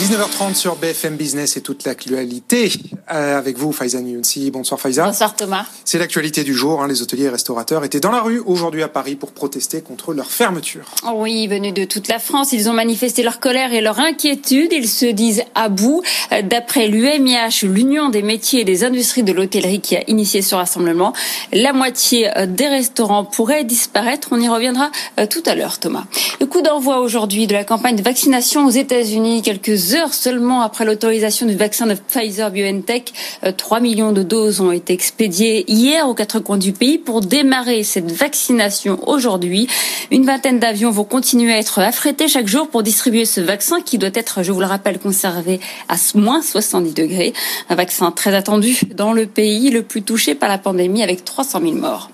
19h30 sur BFM Business et toute l'actualité. Euh, avec vous, Faiza Younsi. Bonsoir Faiza. Bonsoir Thomas. C'est l'actualité du jour. Hein. Les hôteliers et restaurateurs étaient dans la rue aujourd'hui à Paris pour protester contre leur fermeture. Oui, venus de toute la France, ils ont manifesté leur colère et leur inquiétude. Ils se disent à bout. Euh, d'après l'UMIH, l'Union des métiers et des industries de l'hôtellerie qui a initié ce rassemblement, la moitié euh, des restaurants pourraient disparaître. On y reviendra tout à l'heure, Thomas. Le coup d'envoi aujourd'hui de la campagne de vaccination aux États-Unis, quelques heures seulement après l'autorisation du vaccin de Pfizer BioNTech, 3 euh, millions de doses ont été expédiées hier aux quatre coins du pays pour démarrer cette vaccination aujourd'hui. Une vingtaine d'avions vont continuer à être affrétés chaque jour pour distribuer ce vaccin qui doit être, je vous le rappelle, conservé à moins 70 degrés. Un vaccin très attendu dans le pays le plus touché par la pandémie avec 300 000 morts.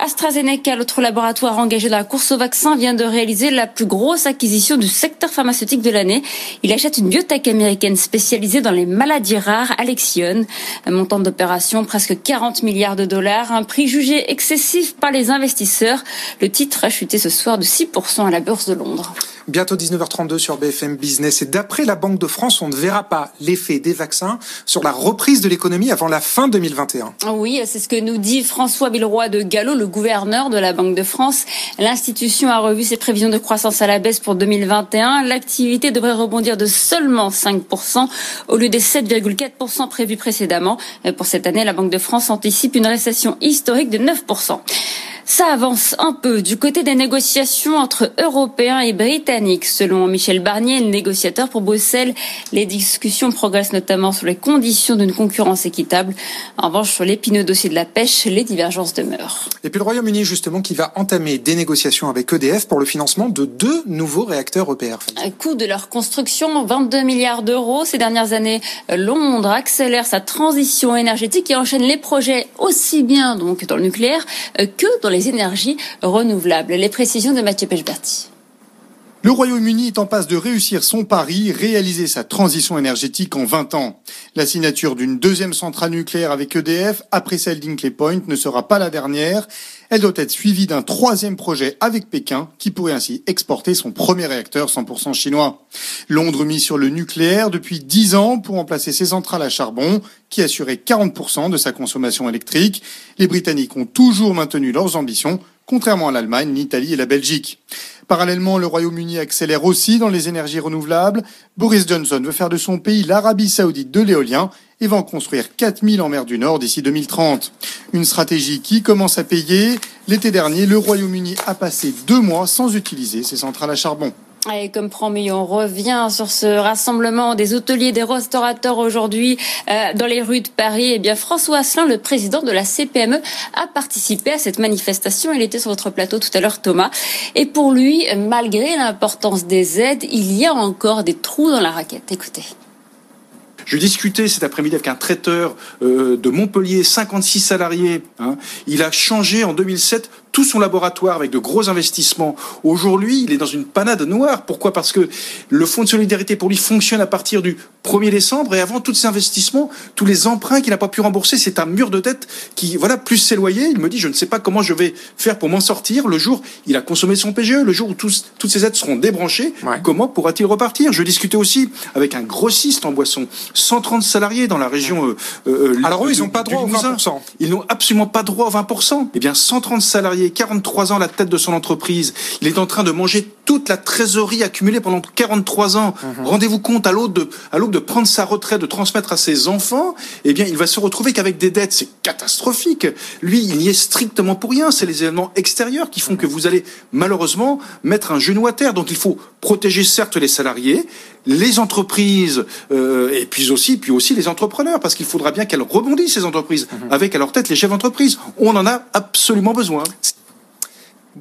AstraZeneca, l'autre laboratoire engagé dans la course au vaccin, vient de réaliser la plus grosse acquisition du secteur pharmaceutique de l'année. Il achète une biotech américaine spécialisée dans les maladies rares, Alexion. Un montant d'opération presque 40 milliards de dollars, un prix jugé excessif par les investisseurs. Le titre a chuté ce soir de 6% à la bourse de Londres. Bientôt 19h32 sur BFM Business. Et d'après la Banque de France, on ne verra pas l'effet des vaccins sur la reprise de l'économie avant la fin 2021. Oui, c'est ce que nous dit François Villeroy de Gallo, le gouverneur de la Banque de France. L'institution a revu ses prévisions de croissance à la baisse pour 2021. L'activité devrait rebondir de seulement 5% au lieu des 7,4% prévus précédemment. Pour cette année, la Banque de France anticipe une récession historique de 9%. Ça avance un peu du côté des négociations entre Européens et Britanniques. Selon Michel Barnier, le négociateur pour Bruxelles, les discussions progressent notamment sur les conditions d'une concurrence équitable. En revanche, sur l'épineux dossier de la pêche, les divergences demeurent. Et puis le Royaume-Uni, justement, qui va entamer des négociations avec EDF pour le financement de deux nouveaux réacteurs EPR. Coût de leur construction, 22 milliards d'euros. Ces dernières années, Londres accélère sa transition énergétique et enchaîne les projets aussi bien donc dans le nucléaire que dans les les énergies renouvelables. Les précisions de Mathieu Pechberti. Le Royaume-Uni est en passe de réussir son pari, réaliser sa transition énergétique en 20 ans. La signature d'une deuxième centrale nucléaire avec EDF, après celle d'Inkley Point, ne sera pas la dernière. Elle doit être suivie d'un troisième projet avec Pékin, qui pourrait ainsi exporter son premier réacteur 100% chinois. Londres mise sur le nucléaire depuis 10 ans pour remplacer ses centrales à charbon, qui assuraient 40% de sa consommation électrique. Les Britanniques ont toujours maintenu leurs ambitions, contrairement à l'Allemagne, l'Italie et la Belgique. Parallèlement, le Royaume-Uni accélère aussi dans les énergies renouvelables. Boris Johnson veut faire de son pays l'Arabie saoudite de l'éolien et va en construire 4000 en mer du Nord d'ici 2030. Une stratégie qui commence à payer. L'été dernier, le Royaume-Uni a passé deux mois sans utiliser ses centrales à charbon. Et comme promis, on revient sur ce rassemblement des hôteliers, des restaurateurs aujourd'hui euh, dans les rues de Paris. Eh bien, François Asselin, le président de la CPME, a participé à cette manifestation. Il était sur votre plateau tout à l'heure, Thomas. Et pour lui, malgré l'importance des aides, il y a encore des trous dans la raquette. Écoutez. Je discutais cet après-midi avec un traiteur euh, de Montpellier, 56 salariés. Hein. Il a changé en 2007 tout son laboratoire avec de gros investissements. Aujourd'hui, il est dans une panade noire. Pourquoi? Parce que le fonds de solidarité pour lui fonctionne à partir du 1er décembre et avant tous ces investissements, tous les emprunts qu'il n'a pas pu rembourser, c'est un mur de dette qui, voilà, plus ses loyers. Il me dit, je ne sais pas comment je vais faire pour m'en sortir. Le jour, il a consommé son PGE. Le jour où tous, toutes ces aides seront débranchées, comment pourra-t-il repartir? Je discutais aussi avec un grossiste en boisson, 130 salariés dans la région. Euh, euh, Alors eux, ils n'ont pas droit au 20%. Ils n'ont absolument pas droit au 20%. Eh bien, 130 salariés 43 ans à la tête de son entreprise. Il est en train de manger toute la trésorerie accumulée pendant 43 ans. Mhm. Rendez-vous compte, à l'aube de, à l'aube de prendre sa retraite, de transmettre à ses enfants, eh bien, il va se retrouver qu'avec des dettes. C'est catastrophique. Lui, il n'y est strictement pour rien. C'est les événements extérieurs qui font que vous allez malheureusement mettre un genou à terre. Donc, il faut protéger certes les salariés, les entreprises euh, et puis aussi, puis aussi les entrepreneurs, parce qu'il faudra bien qu'elles rebondissent ces entreprises mhm. avec à leur tête les chefs d'entreprise. On en a absolument besoin.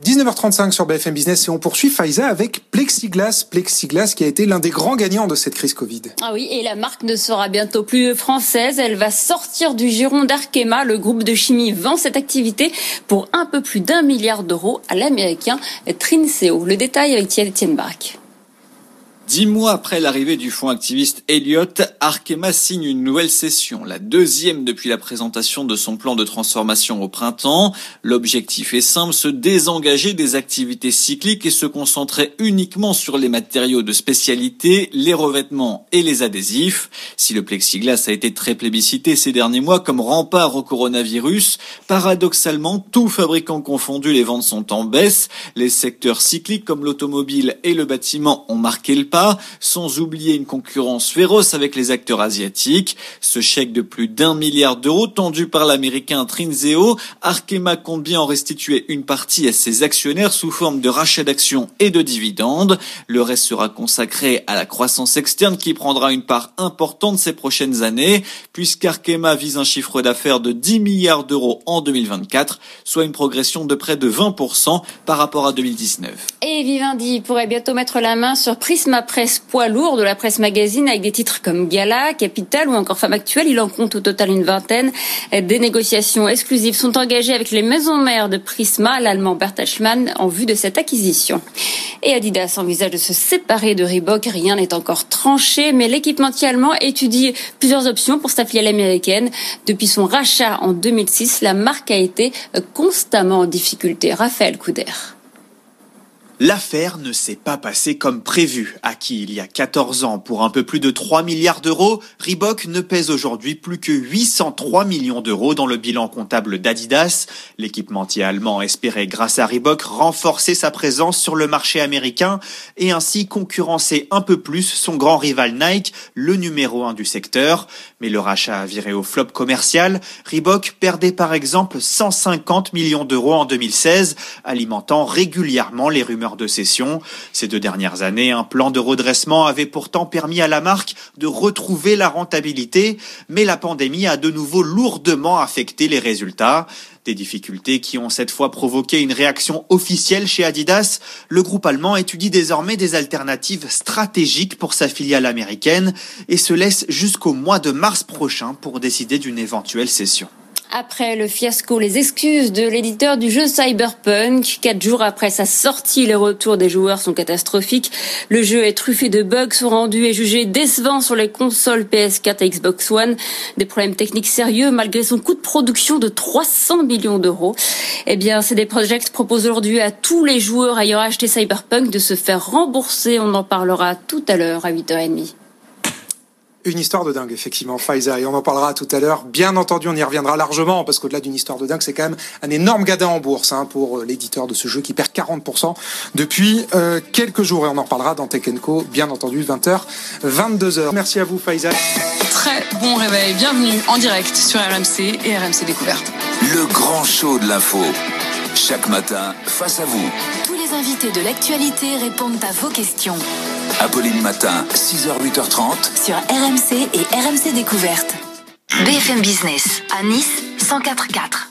19h35 sur BFM Business et on poursuit Faiza avec Plexiglas. Plexiglas qui a été l'un des grands gagnants de cette crise Covid. Ah oui, et la marque ne sera bientôt plus française. Elle va sortir du giron d'Arkema. Le groupe de chimie vend cette activité pour un peu plus d'un milliard d'euros à l'américain Trinseo. Le détail avec Thierry Tienbach. Dix mois après l'arrivée du fonds activiste Elliott, Arkema signe une nouvelle session, la deuxième depuis la présentation de son plan de transformation au printemps. L'objectif est simple, se désengager des activités cycliques et se concentrer uniquement sur les matériaux de spécialité, les revêtements et les adhésifs. Si le plexiglas a été très plébiscité ces derniers mois comme rempart au coronavirus, paradoxalement, tout fabricant confondu, les ventes sont en baisse. Les secteurs cycliques comme l'automobile et le bâtiment ont marqué le pas sans oublier une concurrence féroce avec les acteurs asiatiques. Ce chèque de plus d'un milliard d'euros tendu par l'américain Trinzeo, Arkema compte bien en restituer une partie à ses actionnaires sous forme de rachat d'actions et de dividendes. Le reste sera consacré à la croissance externe qui prendra une part importante ces prochaines années, puisqu'Arkema vise un chiffre d'affaires de 10 milliards d'euros en 2024, soit une progression de près de 20% par rapport à 2019. Et Vivendi pourrait bientôt mettre la main sur Prisma presse poids lourd de la presse magazine avec des titres comme Gala, Capital ou encore Femme Actuelle. Il en compte au total une vingtaine. Des négociations exclusives sont engagées avec les maisons mères de Prisma, l'allemand Bertelsmann, en vue de cette acquisition. Et Adidas envisage de se séparer de Reebok. Rien n'est encore tranché, mais l'équipementier allemand étudie plusieurs options pour sa filiale américaine. Depuis son rachat en 2006, la marque a été constamment en difficulté. Raphaël Couder. L'affaire ne s'est pas passée comme prévu. Acquis il y a 14 ans pour un peu plus de 3 milliards d'euros, Reebok ne pèse aujourd'hui plus que 803 millions d'euros dans le bilan comptable d'Adidas. L'équipementier allemand espérait, grâce à Reebok, renforcer sa présence sur le marché américain et ainsi concurrencer un peu plus son grand rival Nike, le numéro 1 du secteur. Mais le rachat a viré au flop commercial. Reebok perdait par exemple 150 millions d'euros en 2016, alimentant régulièrement les rumeurs de cession. Ces deux dernières années, un plan de redressement avait pourtant permis à la marque de retrouver la rentabilité, mais la pandémie a de nouveau lourdement affecté les résultats. Des difficultés qui ont cette fois provoqué une réaction officielle chez Adidas. Le groupe allemand étudie désormais des alternatives stratégiques pour sa filiale américaine et se laisse jusqu'au mois de mars prochain pour décider d'une éventuelle cession. Après le fiasco, les excuses de l'éditeur du jeu Cyberpunk. Quatre jours après sa sortie, les retours des joueurs sont catastrophiques. Le jeu est truffé de bugs, sont rendus et jugés décevants sur les consoles PS4 et Xbox One. Des problèmes techniques sérieux malgré son coût de production de 300 millions d'euros. Eh bien, CD Projekt propose aujourd'hui à tous les joueurs ayant acheté Cyberpunk de se faire rembourser. On en parlera tout à l'heure à 8h30. Une histoire de dingue, effectivement, Pfizer, et on en parlera tout à l'heure. Bien entendu, on y reviendra largement, parce qu'au-delà d'une histoire de dingue, c'est quand même un énorme gadin en bourse hein, pour euh, l'éditeur de ce jeu qui perd 40% depuis euh, quelques jours, et on en reparlera dans Tech Co, bien entendu, 20h, 22h. Merci à vous, Pfizer. Très bon réveil, bienvenue en direct sur RMC et RMC Découverte. Le grand show de l'info, chaque matin, face à vous. Tous les invités de l'actualité répondent à vos questions. Apolline Matin, 6h, 8h30. Sur RMC et RMC Découverte. BFM Business, à Nice, 104.4.